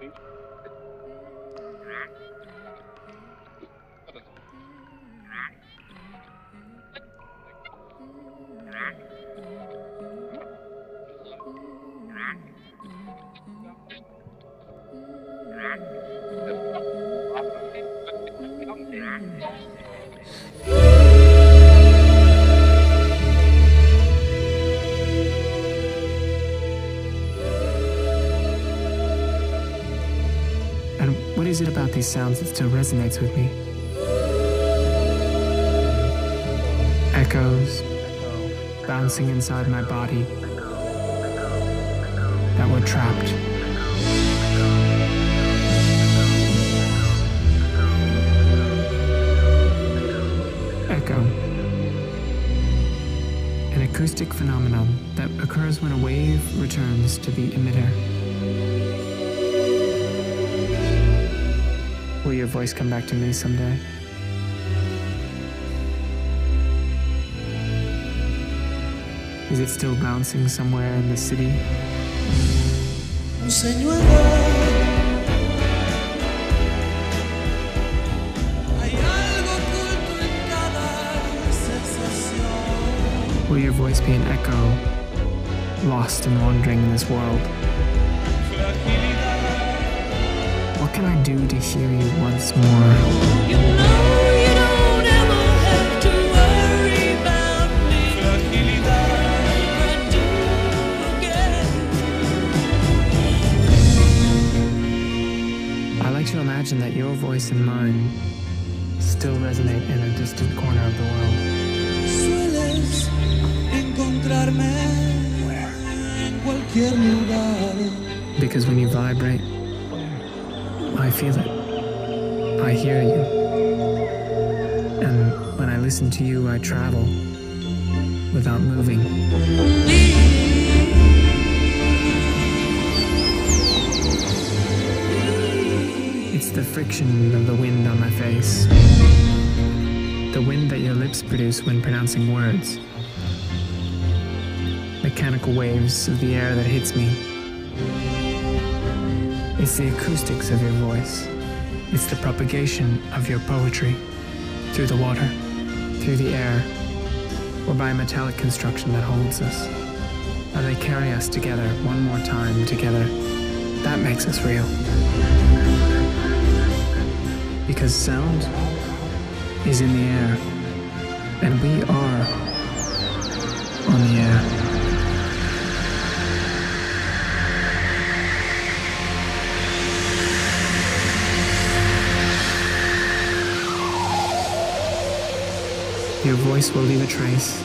没。Is it about these sounds that still resonates with me? Echoes bouncing inside my body that were trapped. Echo. An acoustic phenomenon that occurs when a wave returns to the emitter. Will your voice come back to me someday? Is it still bouncing somewhere in the city? Un señuelo. Hay algo oculto en cada sensación. Will your voice be an echo, lost and wandering in this world? Can I do to hear you once more? You know you don't ever have to worry about me. I do again. I like to imagine that your voice and mine still resonate in a distant corner of the world. Sueles encontrarme en cualquier lugar. Because when you vibrate, I feel it. I hear you. And when I listen to you, I travel without moving. It's the friction of the wind on my face. The wind that your lips produce when pronouncing words. Mechanical waves of the air that hits me. It's the acoustics of your voice. It's the propagation of your poetry through the water, through the air, or by a metallic construction that holds us. How they carry us together one more time together. That makes us real. Because sound is in the air, and we are Your voice will leave a trace,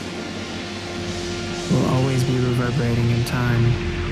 will always be reverberating in time